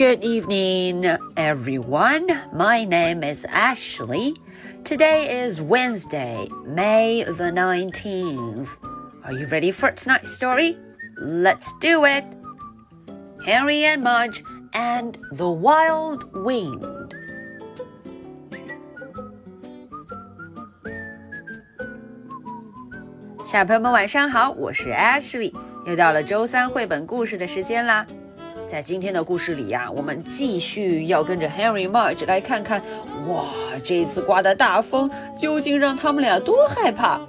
Good evening, everyone. My name is Ashley. Today is Wednesday, May the 19th. Are you ready for tonight's story? Let's do it. Harry and Mudge and the Wild Wind. 小朋友们晚上好，我是 Ashley，又到了周三绘本故事的时间啦。 在今天的故事里呀，我们继续要跟着 Harry March 来看看，哇，这次刮的大风究竟让他们俩多害怕？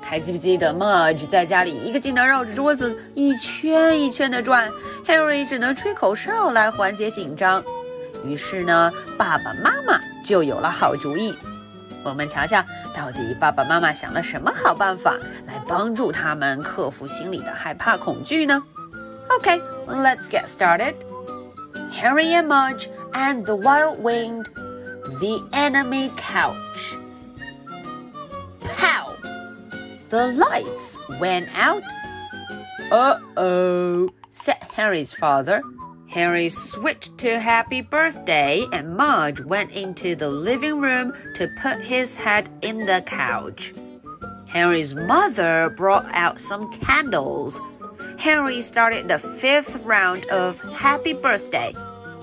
还记不记得 Marge 在家里一个劲的绕着桌子一圈一圈的转，Harry 只能吹口哨来缓解紧张。于是呢，爸爸妈妈就有了好主意。我们瞧瞧，到底爸爸妈妈想了什么好办法来帮助他们克服心里的害怕恐惧呢？OK let's get started. Harry and Mudge and the Wild Wind, the enemy couch. Pow! The lights went out. Uh oh, said Harry's father. Harry switched to Happy Birthday and Mudge went into the living room to put his head in the couch. Harry's mother brought out some candles Henry started the fifth round of Happy Birthday.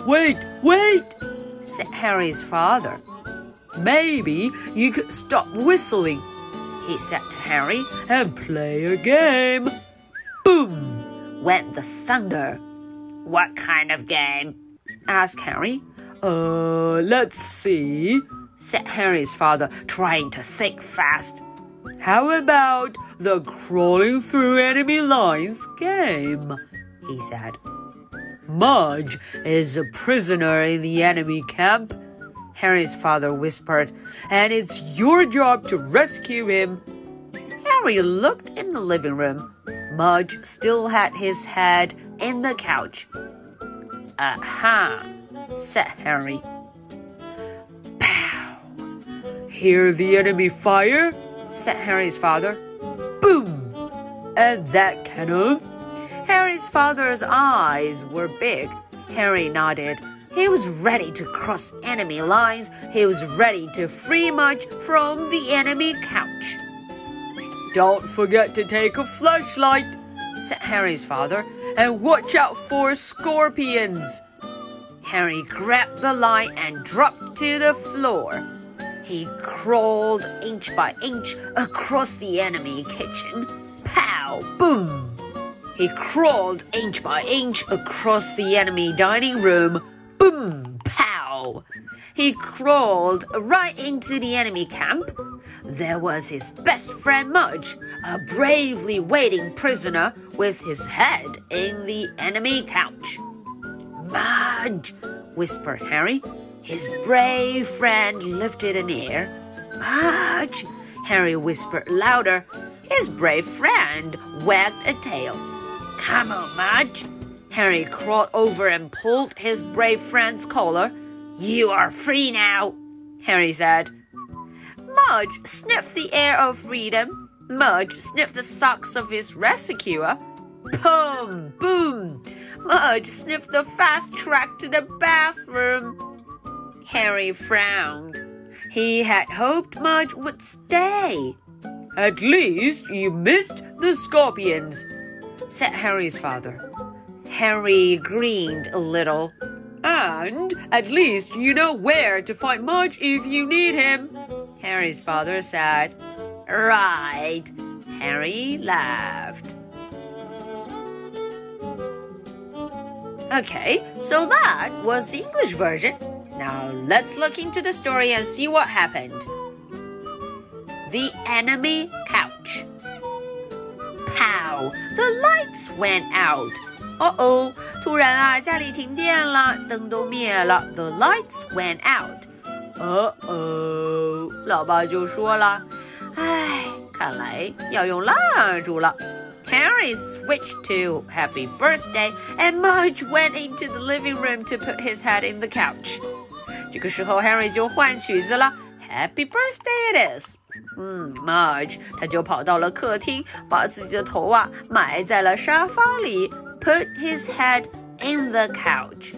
Wait, wait, said Harry's father. Maybe you could stop whistling, he said to Harry, and play a game. Boom! went the thunder. What kind of game? asked Harry. Uh, let's see, said Harry's father, trying to think fast. How about the crawling through enemy lines game? He said. Mudge is a prisoner in the enemy camp, Harry's father whispered, and it's your job to rescue him. Harry looked in the living room. Mudge still had his head in the couch. Aha, said Harry. Pow! Hear the enemy fire? Said Harry's father. Boom! And that cannon? Harry's father's eyes were big. Harry nodded. He was ready to cross enemy lines. He was ready to free Mudge from the enemy couch. Don't forget to take a flashlight, said Harry's father, and watch out for scorpions. Harry grabbed the light and dropped to the floor. He crawled inch by inch across the enemy kitchen. Pow! Boom! He crawled inch by inch across the enemy dining room. Boom! Pow! He crawled right into the enemy camp. There was his best friend Mudge, a bravely waiting prisoner with his head in the enemy couch. Mudge, whispered Harry. His brave friend lifted an ear. Mudge, Harry whispered louder. His brave friend wagged a tail. Come on, Mudge. Harry crawled over and pulled his brave friend's collar. You are free now, Harry said. Mudge sniffed the air of freedom. Mudge sniffed the socks of his rescuer. Boom! Boom! Mudge sniffed the fast track to the bathroom. Harry frowned. He had hoped Mudge would stay. At least you missed the scorpions, said Harry's father. Harry grinned a little. And at least you know where to find Mudge if you need him, Harry's father said. Right. Harry laughed. Okay, so that was the English version. Now let's look into the story and see what happened. The enemy couch. Pow! The lights went out. Uh oh! 突然啊，家里停电了，灯都灭了。The lights went out. Uh oh! 老爸就说了，唉，看来要用蜡烛了。Harry switched to Happy Birthday, and Mudge went into the living room to put his head in the couch. 这个时候，Harry 就换曲子了，Happy Birthday it is。嗯，Mudge 他就跑到了客厅，把自己的头啊埋在了沙发里，Put his head in the couch。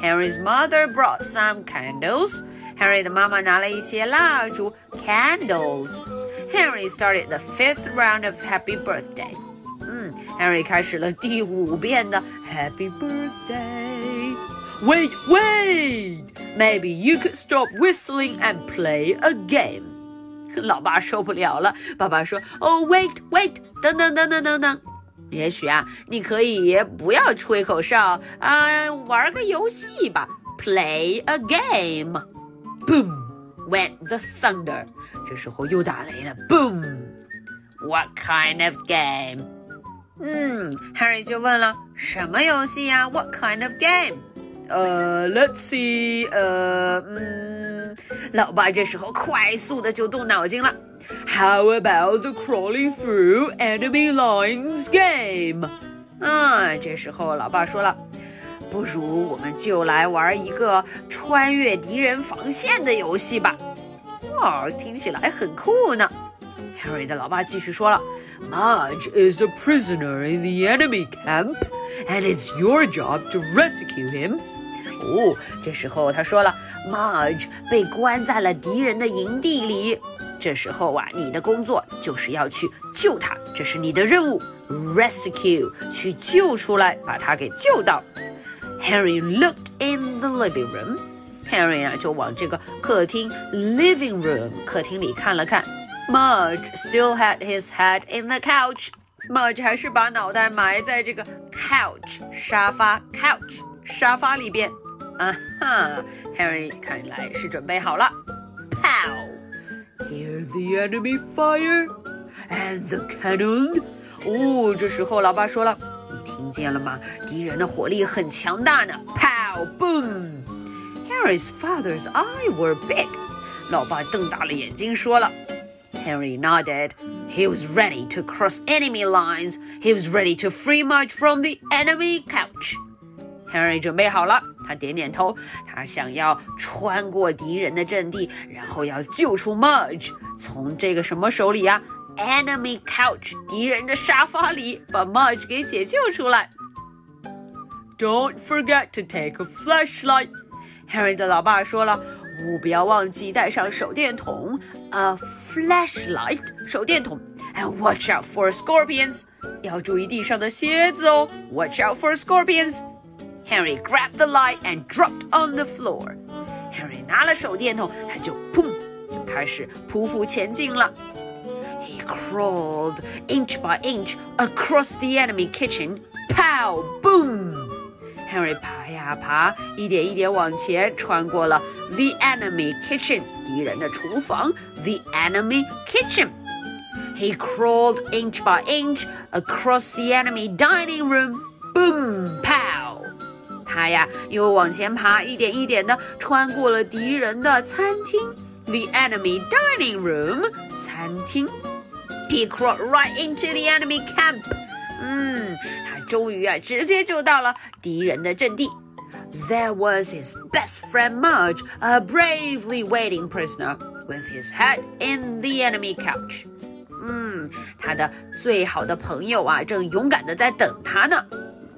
Harry's mother brought some candles. Harry 的妈妈拿了一些蜡烛，candles. Harry started the fifth round of Happy Birthday. 嗯，Harry 开始了第五遍的 Happy Birthday。Wait, wait! Maybe you could stop whistling and play a game. 老爸受不了了，爸爸说：“哦、oh,，wait wait，等等等等等等，也许啊，你可以不要吹口哨啊，玩个游戏吧，play a game。” Boom went the thunder，这时候又打雷了，boom。 What kind of game? 嗯，Harry 就问了，什么游戏呀？What kind of game？ 呃，Let's see，呃，嗯，老爸这时候快速的就动脑筋了。How about the crawling through enemy lines game？啊，这时候老爸说了，不如我们就来玩一个穿越敌人防线的游戏吧。哇，听起来很酷呢。Harry 的老爸继续说了：“Mudge is a prisoner in the enemy camp, and it's your job to rescue him 哦，这时候他说了，Marge 被关在了敌人的营地里。这时候啊，你的工作就是要去救他，这是你的任务，rescue 去救出来，把他给救到。Harry looked in the living room. Harry 啊，就往这个客厅 living room 客厅里看了看。Marge still had his head in the couch。Marge 还是把脑袋埋在这个 couch 沙发 couch 沙发里边。Uh-huh. 啊哈，Henry 看来是准备好了。Pow! Hear the enemy fire and the cannon. 哦，这时候老爸说了，你听见了吗？敌人的火力很强大呢。Pow! Boom! Harry's father's eyes were big. Harry nodded. He was ready to cross enemy lines. He was ready to free Mudge from the enemy couch. Henry 准备好了。点点头，他想要穿过敌人的阵地，然后要救出 Mudge，从这个什么手里、啊、？Enemy couch，敌人的沙发里，把 Mudge 给解救出来。Don't forget to take a flashlight. Harry 的老爸说了，务不要忘记带上手电筒，a flashlight，手电筒。And watch out for scorpions，要注意地上的蝎子哦。Watch out for scorpions。Harry grabbed the light and dropped on the floor. Harry 拿了手电筒，他就砰，就开始匍匐前进了。He crawled inch by inch across the enemy kitchen. Pow! Boom! Harry 爬呀爬，一点一点往前，穿过了 the enemy kitchen 敌人的厨房 the enemy kitchen. He crawled inch by inch across the enemy dining room. Boom! Pow! 他呀又往前爬，一点一点的穿过了敌人的餐厅 the enemy dining room 餐厅。He crawled right into the enemy camp. 嗯，他终于啊，直接就到了敌人的阵地。There was his best friend Mudge, a bravely waiting prisoner, with his head in the enemy couch. 嗯，他的最好的朋友啊，正勇敢的在等他呢。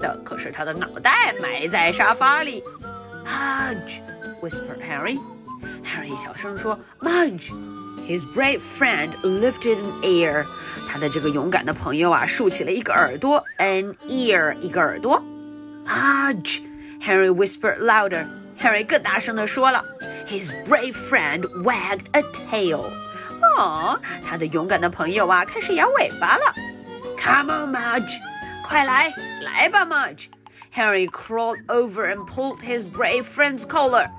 那可是他的脑袋埋在沙发里。Mudge, whispered Harry. Harry 小声说：“Mudge。” His brave friend lifted an ear. 他的这个勇敢的朋友啊，竖起了一个耳朵，an ear，一个耳朵。Mudge, Harry whispered louder. Harry 更大声地说了。His brave friend wagged a tail. 哦，他的勇敢的朋友啊，开始摇尾巴了。Come on, Mudge， 快来，来吧，Mudge。Harry crawled over and pulled his brave friend's collar.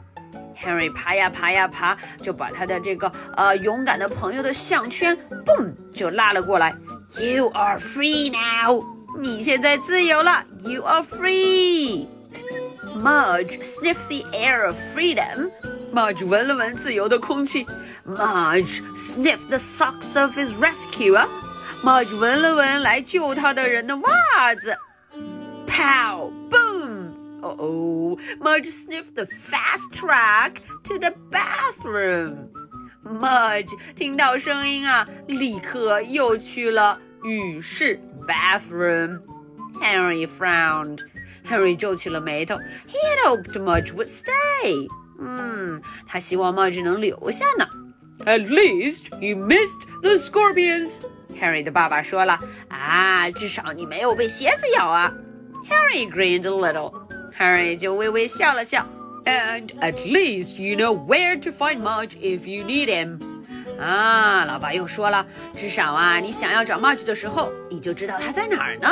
Harry 爬呀爬呀爬，就把他的这个呃勇敢的朋友的项圈，嘣就拉了过来。You are free now，你现在自由了。You are free。Mudge sniffed the air of freedom. Mudge 闻了闻自由的空气。Mudge sniffed the socks of his rescuer. Mudge 闻了闻来救他的人的袜子，pow Mudge sniffed the fast track to the bathroom。Mudge 听到声音啊，立刻又去了浴室 bathroom。Henry frowned。Henry 皱起了眉头。He had hoped Mudge would stay。嗯，他希望 Mudge 能留下呢。At least he missed the scorpions. Harry 的爸爸说了啊，至少你没有被蝎子咬啊。Harry grinned a little. Harry 就微微笑了笑。 And at least you know where to find Mudge if you need him. 啊，老爸又说了，至少啊，你想要找 Mudge 的时候，你就知道他在哪儿呢。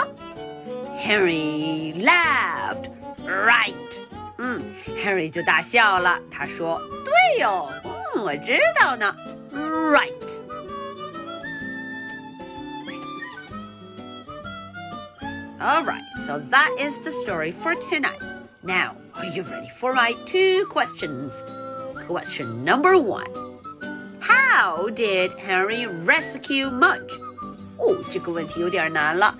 Harry laughed. Right. 嗯，Harry 就大笑了。他说：“对哟，嗯，我知道呢。Right. All right, so that is the story for tonight. Now, are you ready for my two questions? Question number one. How did Henry rescue Mudge? 哦，这个问题有点难了。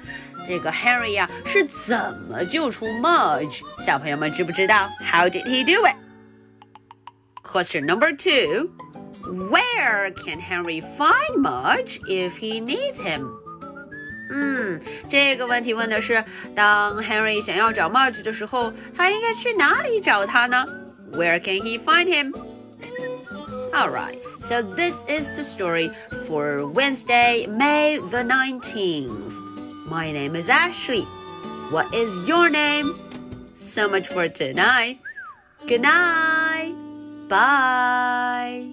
这个 Henry 呀、是怎么救出 Mudge？小朋友们知不知道？How did he do it? Question number two. Where can Henry find Mudge if he needs him? 嗯，这个问题问的是，当 Henry 想要找 Mudge 的时候，他应该去哪里找他呢？Where can he find him? All right. So this is the story for Wednesday, May the 19th. My name is Ashley. What is your name? So much for tonight. Good night. Bye.